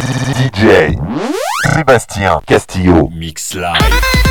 DJ Sébastien Castillo. Mix Live.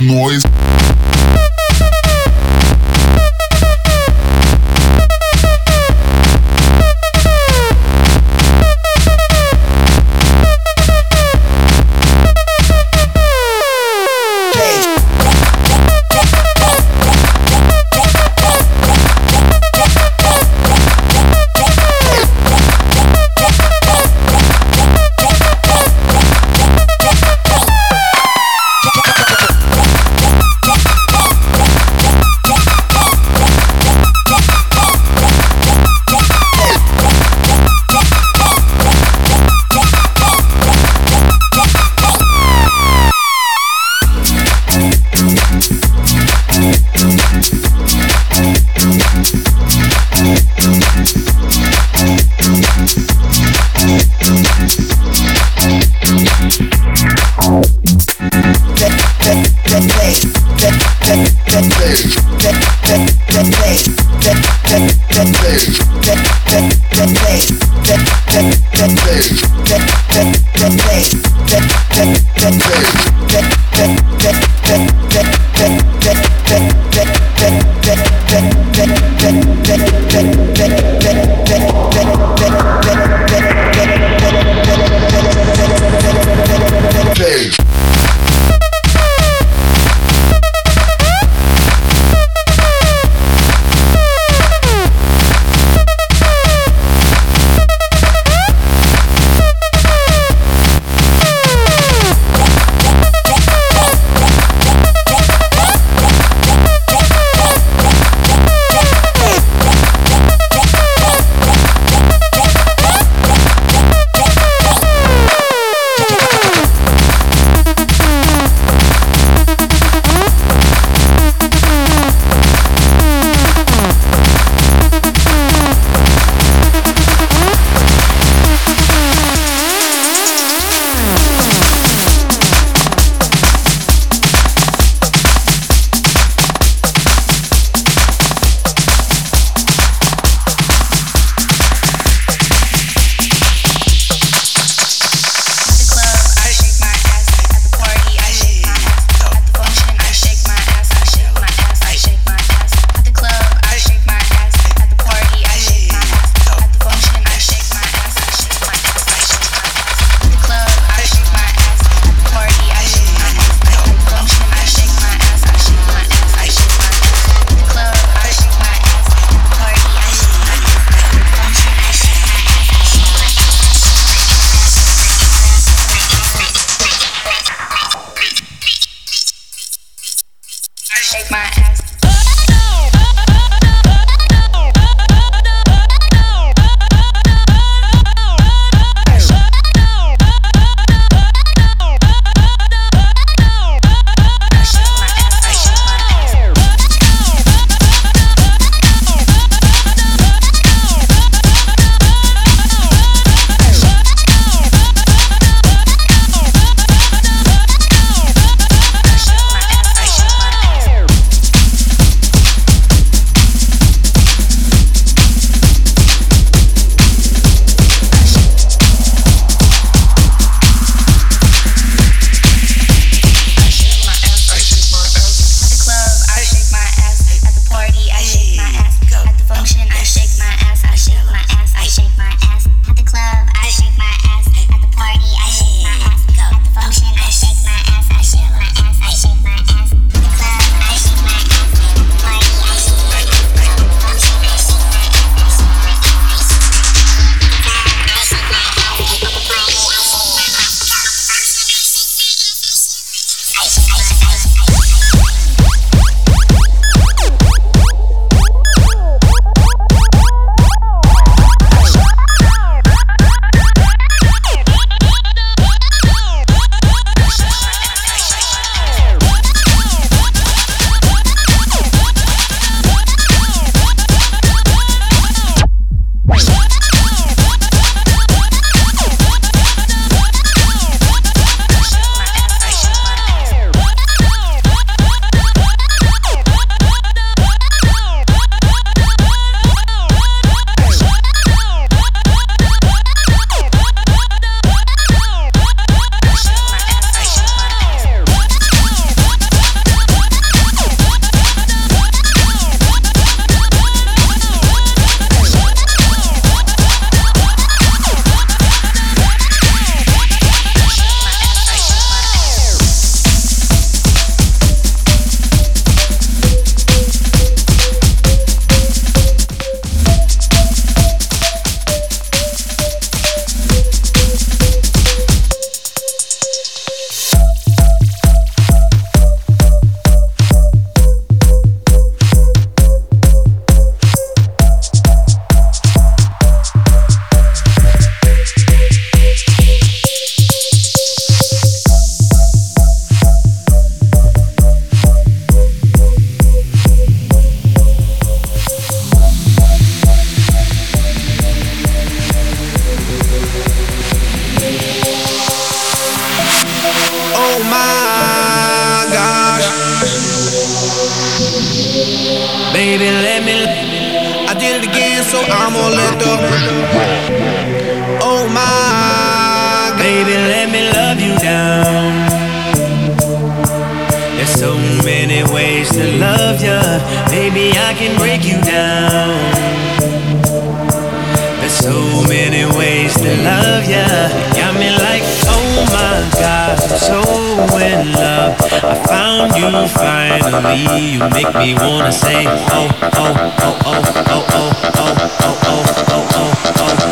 noise. I found you finally. You make me wanna say, oh, oh, oh, oh, oh, oh, oh, oh, oh, oh, oh, oh, oh.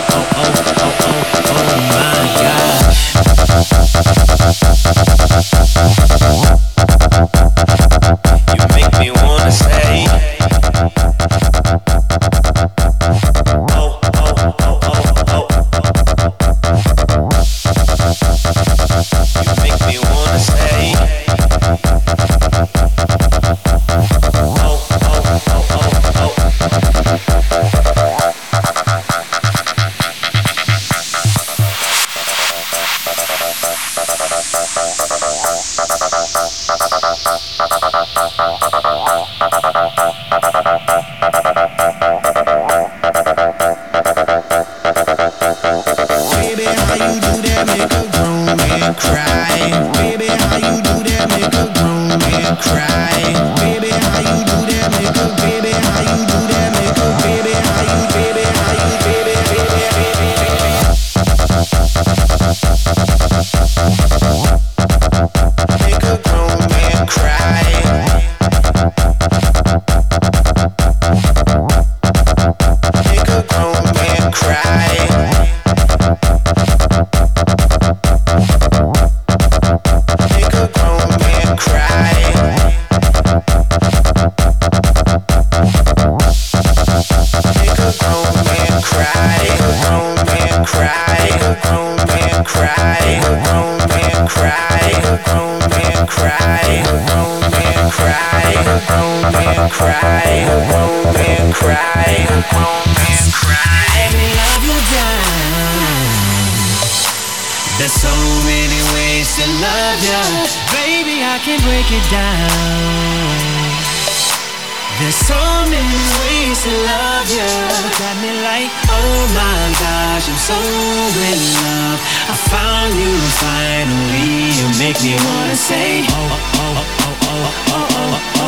There's so many ways to love baby. I can break it down. There's so many ways to love. Got me like, oh my gosh, I'm so in love. I found you finally. Make me wanna say, oh oh, oh, oh, oh. oh.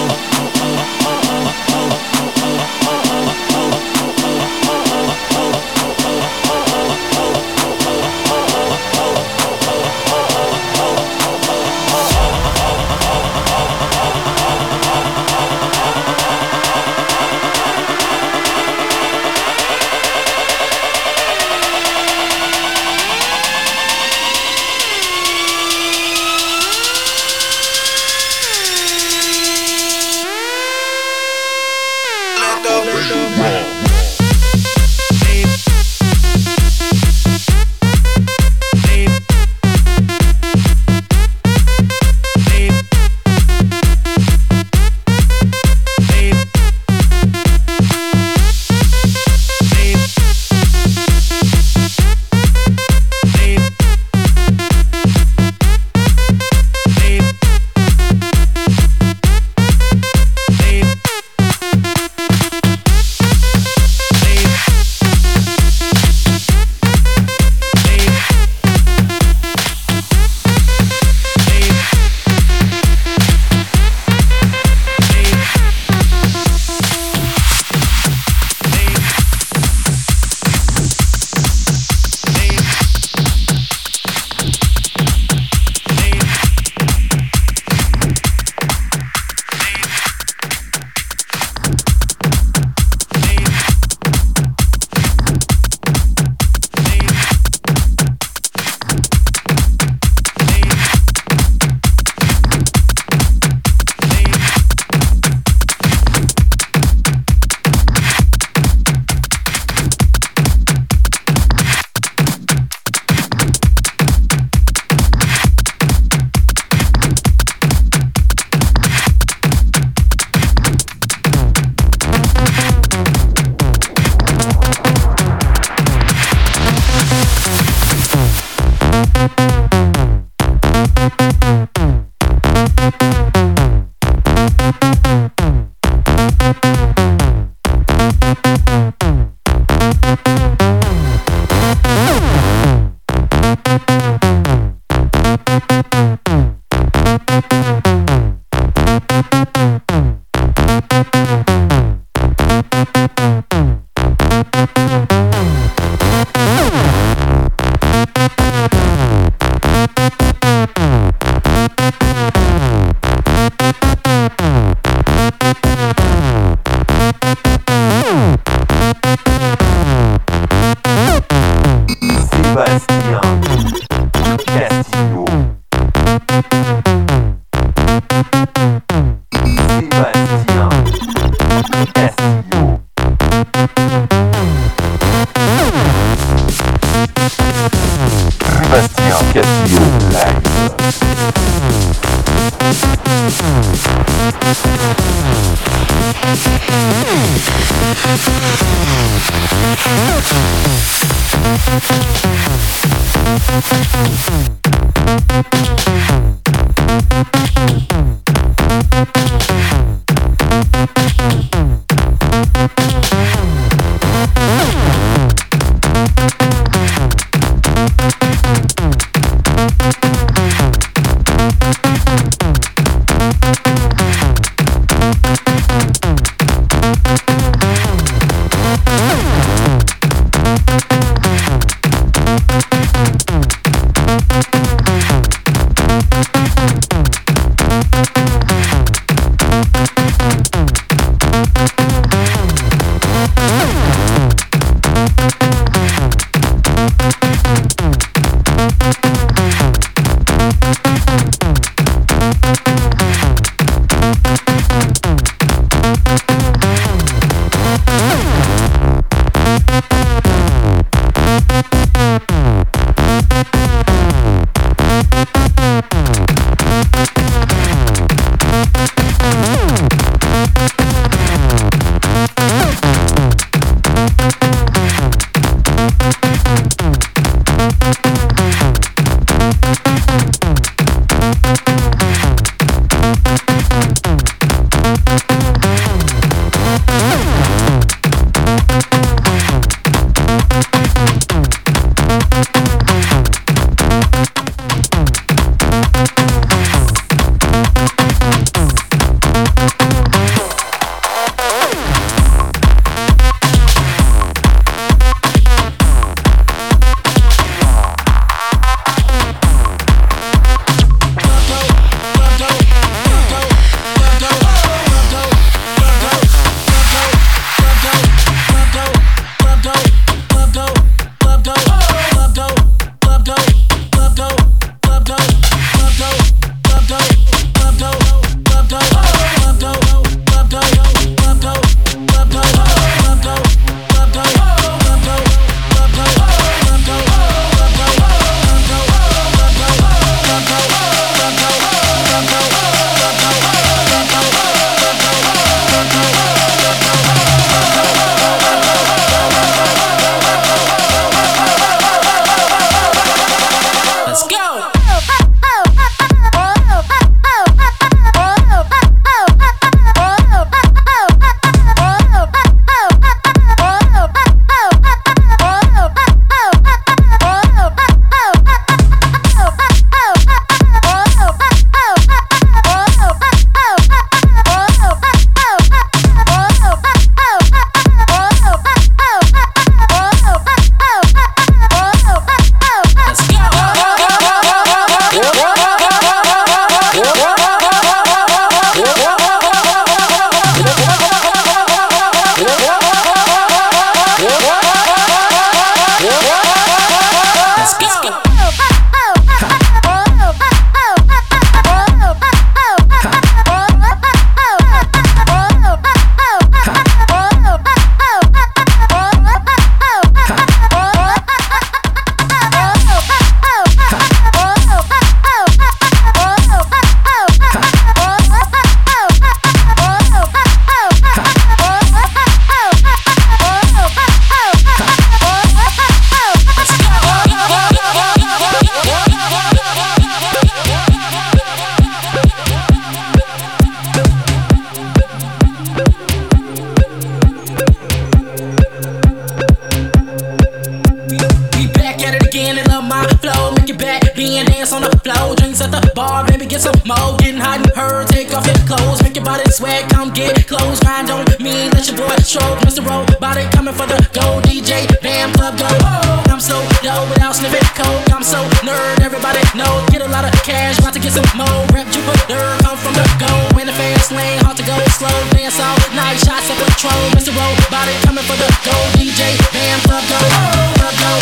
get some more. Getting hot and her, take off your clothes. Make your body sweat. come get close. Grind on me, let your boy show. Mr. Robotic coming for the gold. DJ, Bam, club go. Oh, I'm so dope without sniffing coke. I'm so nerd, everybody know. Get a lot of cash, about to get some more. Rep Jupiter, come from the gold, In the fast lane, hard to go slow. Dance all night, shots of Patrón. Mr. Robotic coming for the gold. DJ, Bam, club go. Oh, club go,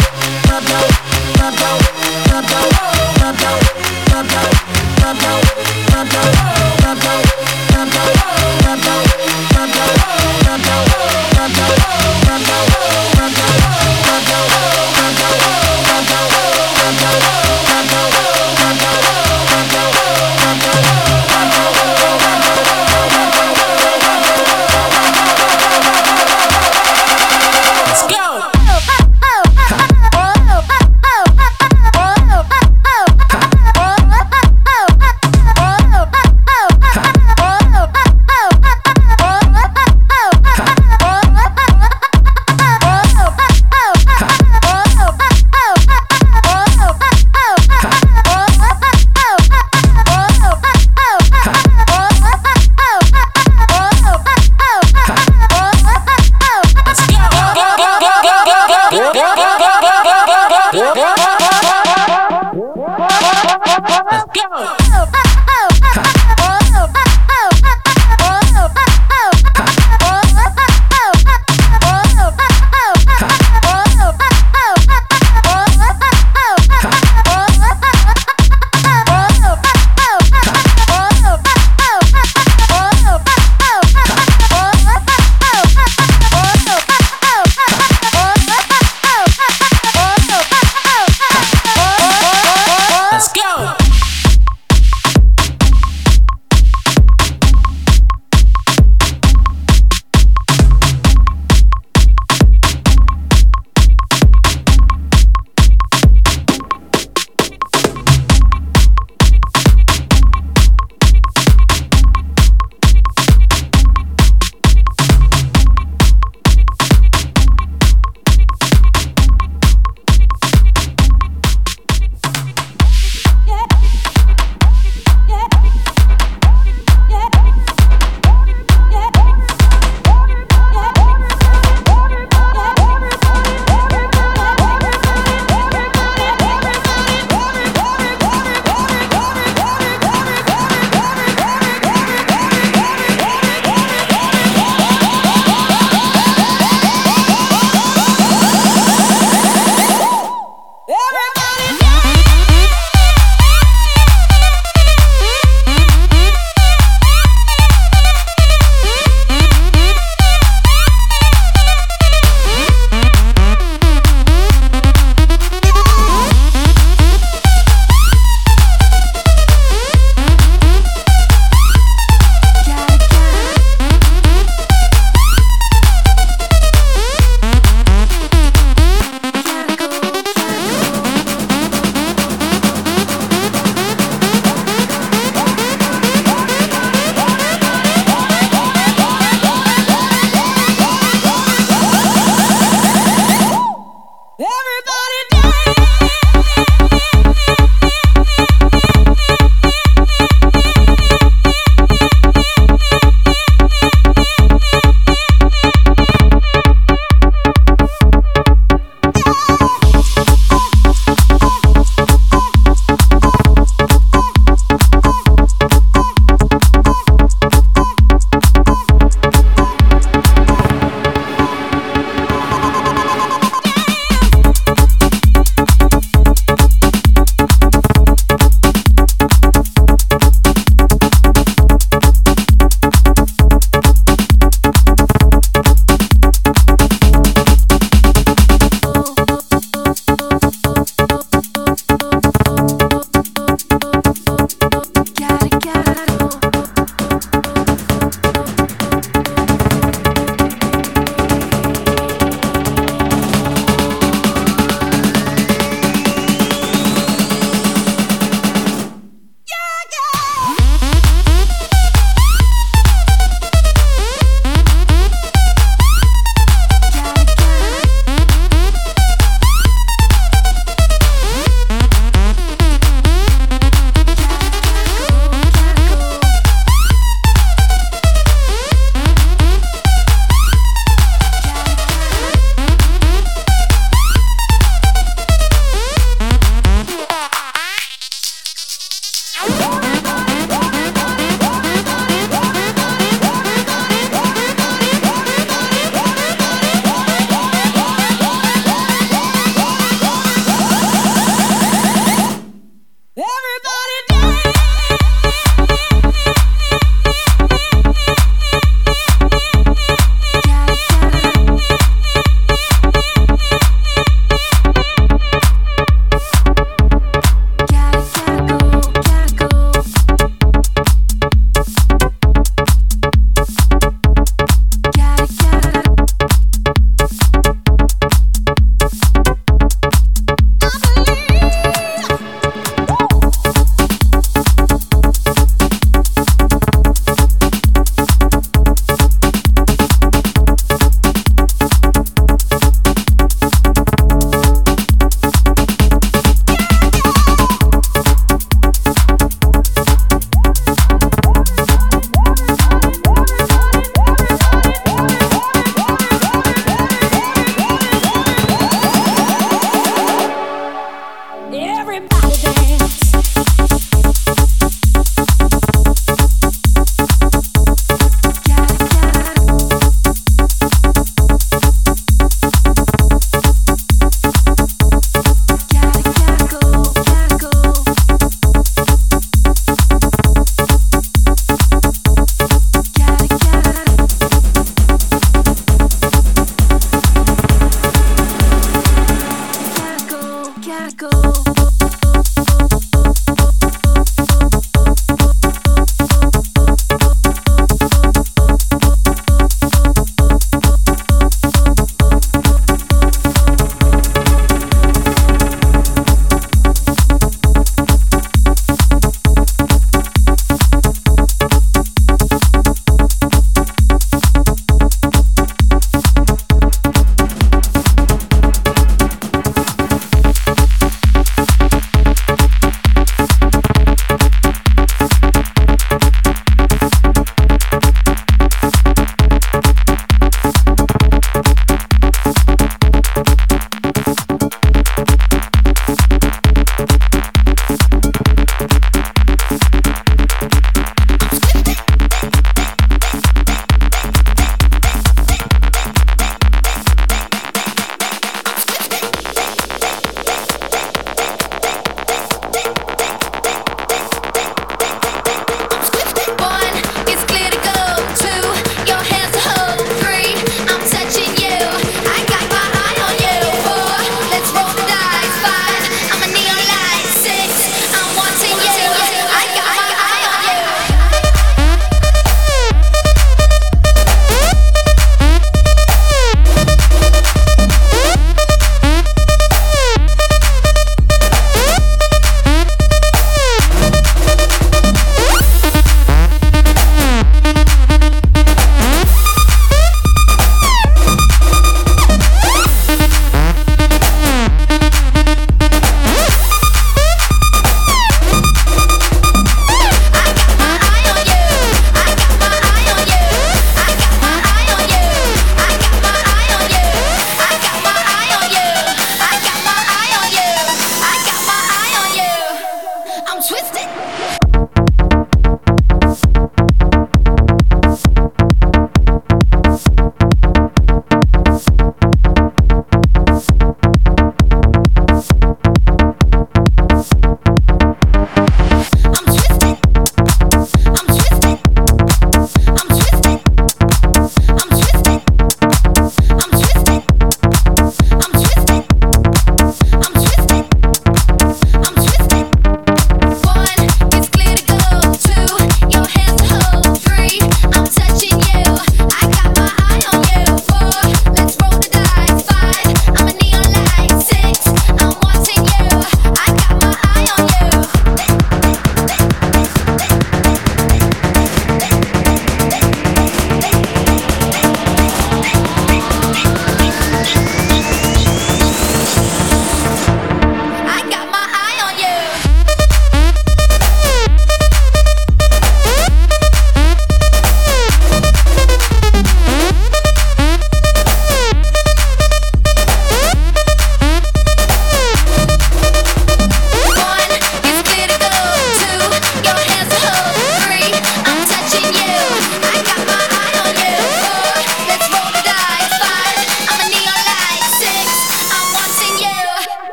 club go. Bye.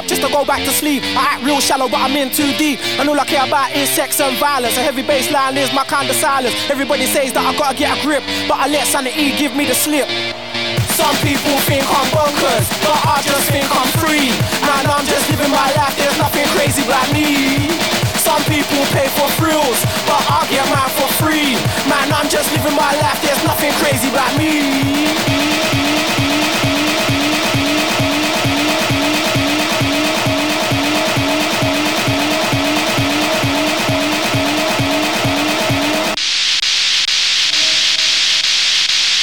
Up just to go back to sleep. I act real shallow, but I'm in too deep. And all I care about is sex and violence. A heavy bass line is my kind of silence. Everybody says that I gotta get a grip, but I let sanity give me the slip. Some people think I'm bonkers, but I just think I'm free. Man, I'm just living my life, there's nothing crazy about me. Some people pay for thrills, but I get mine for free. Man, I'm just living my life, there's nothing crazy about me.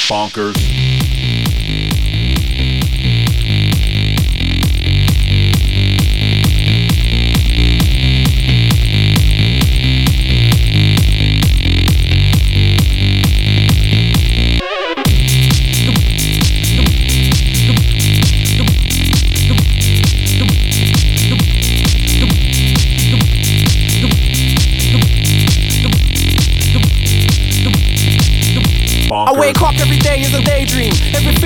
Bonkers.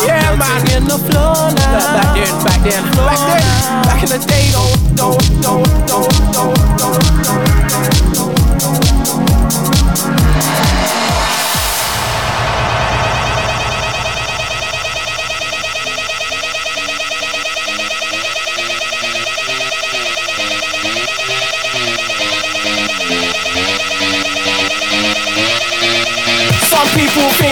Yeah, man, in the floor now. Back then, back then, back then, back in the day, don't, don't, don't, don't, don't, don't, don't. Some people think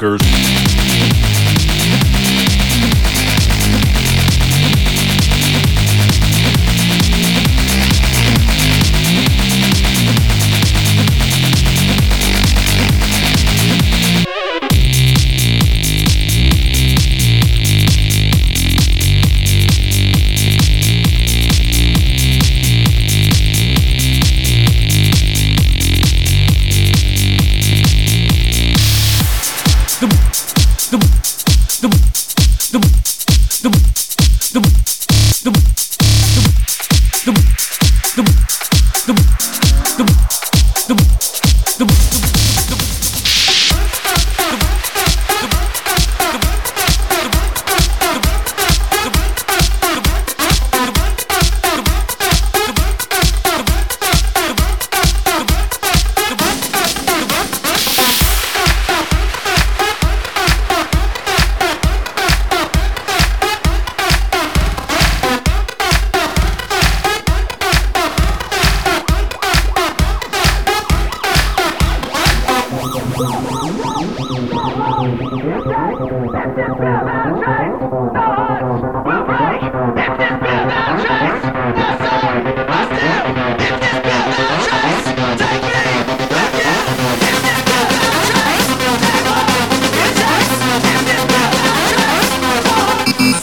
Rockers.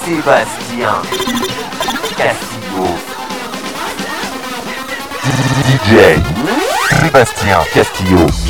Sébastien Castillo. DJ Sébastien Castillo.